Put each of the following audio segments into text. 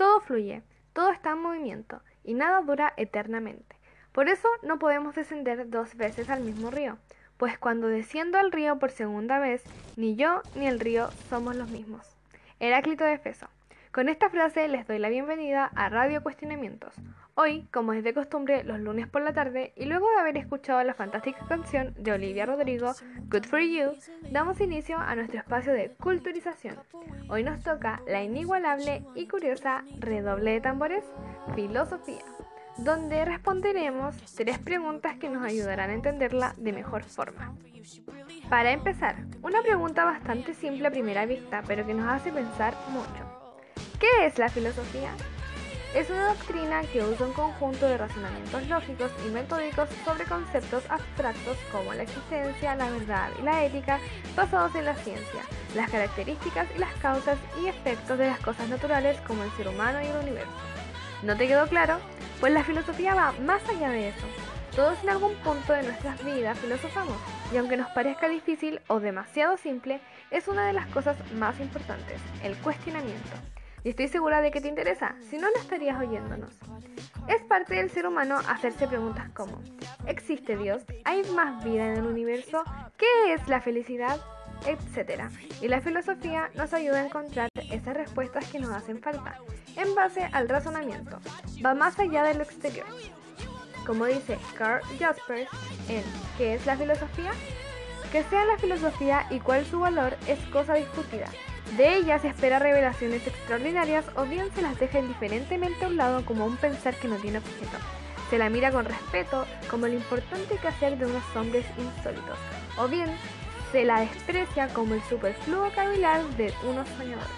Todo fluye, todo está en movimiento y nada dura eternamente. Por eso no podemos descender dos veces al mismo río, pues cuando desciendo al río por segunda vez, ni yo ni el río somos los mismos. Heráclito de Efeso. Con esta frase les doy la bienvenida a Radio Cuestionamientos. Hoy, como es de costumbre, los lunes por la tarde, y luego de haber escuchado la fantástica canción de Olivia Rodrigo, Good for You, damos inicio a nuestro espacio de culturización. Hoy nos toca la inigualable y curiosa redoble de tambores, filosofía, donde responderemos tres preguntas que nos ayudarán a entenderla de mejor forma. Para empezar, una pregunta bastante simple a primera vista, pero que nos hace pensar mucho. ¿Qué es la filosofía? Es una doctrina que usa un conjunto de razonamientos lógicos y metódicos sobre conceptos abstractos como la existencia, la verdad y la ética basados en la ciencia, las características y las causas y efectos de las cosas naturales como el ser humano y el universo. ¿No te quedó claro? Pues la filosofía va más allá de eso. Todos en algún punto de nuestras vidas filosofamos, y aunque nos parezca difícil o demasiado simple, es una de las cosas más importantes, el cuestionamiento y estoy segura de que te interesa, si no, no estarías oyéndonos. Es parte del ser humano hacerse preguntas como, ¿existe Dios? ¿Hay más vida en el universo? ¿Qué es la felicidad? Etcétera. Y la filosofía nos ayuda a encontrar esas respuestas que nos hacen falta, en base al razonamiento. Va más allá de lo exterior. Como dice Carl Jaspers en ¿Qué es la filosofía? Que sea la filosofía y cuál su valor es cosa discutida, de ella se espera revelaciones extraordinarias o bien se las deja indiferentemente a un lado como un pensar que no tiene objeto. Se la mira con respeto como lo importante que hacer de unos hombres insólitos, o bien se la desprecia como el superfluo cavilar de unos soñadores.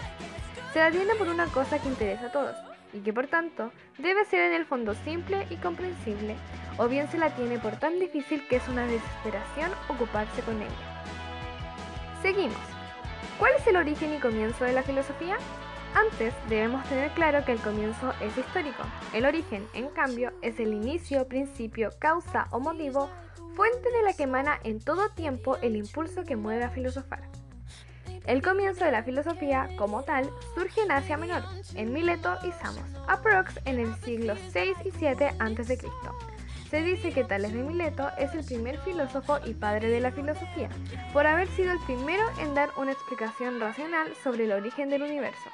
Se la tiene por una cosa que interesa a todos, y que por tanto debe ser en el fondo simple y comprensible, o bien se la tiene por tan difícil que es una desesperación ocuparse con ella. Seguimos. ¿Cuál es el origen y comienzo de la filosofía? Antes debemos tener claro que el comienzo es histórico. El origen, en cambio, es el inicio, principio, causa o motivo, fuente de la que emana en todo tiempo el impulso que mueve a filosofar. El comienzo de la filosofía, como tal, surge en Asia Menor, en Mileto y Samos, aprox en el siglo 6 y 7 a.C. Se dice que Tales de Mileto es el primer filósofo y padre de la filosofía, por haber sido el primero en dar una explicación racional sobre el origen del universo.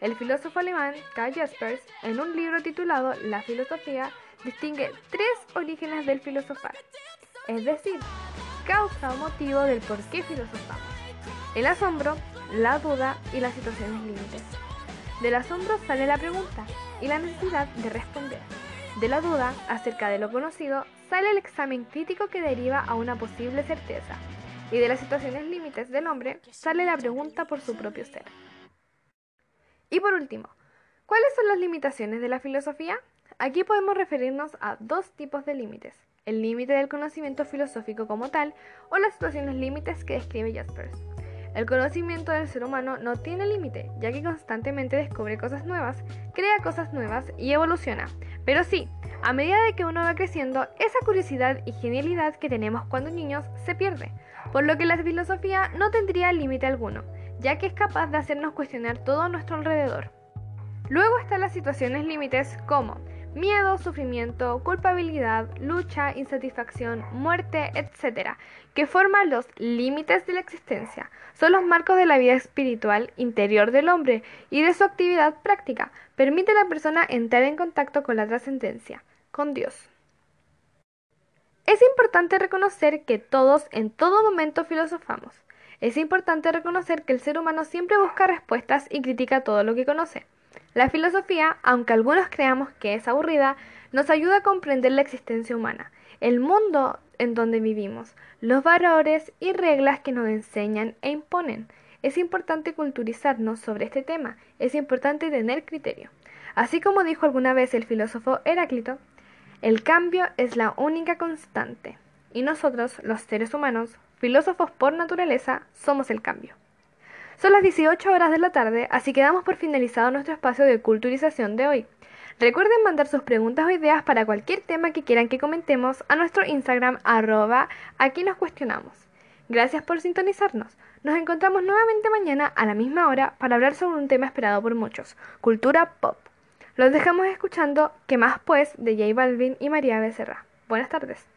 El filósofo alemán Karl Jaspers, en un libro titulado La filosofía, distingue tres orígenes del filosofar, es decir, causa o motivo del por qué filosofamos. El asombro, la duda y las situaciones límites. Del asombro sale la pregunta y la necesidad de responder. De la duda acerca de lo conocido sale el examen crítico que deriva a una posible certeza, y de las situaciones límites del hombre sale la pregunta por su propio ser. Y por último, ¿cuáles son las limitaciones de la filosofía? Aquí podemos referirnos a dos tipos de límites, el límite del conocimiento filosófico como tal o las situaciones límites que describe Jaspers. El conocimiento del ser humano no tiene límite, ya que constantemente descubre cosas nuevas, crea cosas nuevas y evoluciona. Pero sí, a medida de que uno va creciendo, esa curiosidad y genialidad que tenemos cuando niños se pierde, por lo que la filosofía no tendría límite alguno, ya que es capaz de hacernos cuestionar todo a nuestro alrededor. Luego están las situaciones límites como miedo, sufrimiento, culpabilidad, lucha, insatisfacción, muerte, etc., que forman los límites de la existencia. Son los marcos de la vida espiritual interior del hombre y de su actividad práctica. Permite a la persona entrar en contacto con la trascendencia, con Dios. Es importante reconocer que todos en todo momento filosofamos. Es importante reconocer que el ser humano siempre busca respuestas y critica todo lo que conoce. La filosofía, aunque algunos creamos que es aburrida, nos ayuda a comprender la existencia humana, el mundo en donde vivimos, los valores y reglas que nos enseñan e imponen. Es importante culturizarnos sobre este tema, es importante tener criterio. Así como dijo alguna vez el filósofo Heráclito, el cambio es la única constante, y nosotros, los seres humanos, filósofos por naturaleza, somos el cambio. Son las 18 horas de la tarde, así que damos por finalizado nuestro espacio de culturización de hoy. Recuerden mandar sus preguntas o ideas para cualquier tema que quieran que comentemos a nuestro Instagram arroba aquí nos cuestionamos. Gracias por sintonizarnos. Nos encontramos nuevamente mañana a la misma hora para hablar sobre un tema esperado por muchos, cultura pop. Los dejamos escuchando ¿Qué más pues? de J Balvin y María Becerra. Buenas tardes.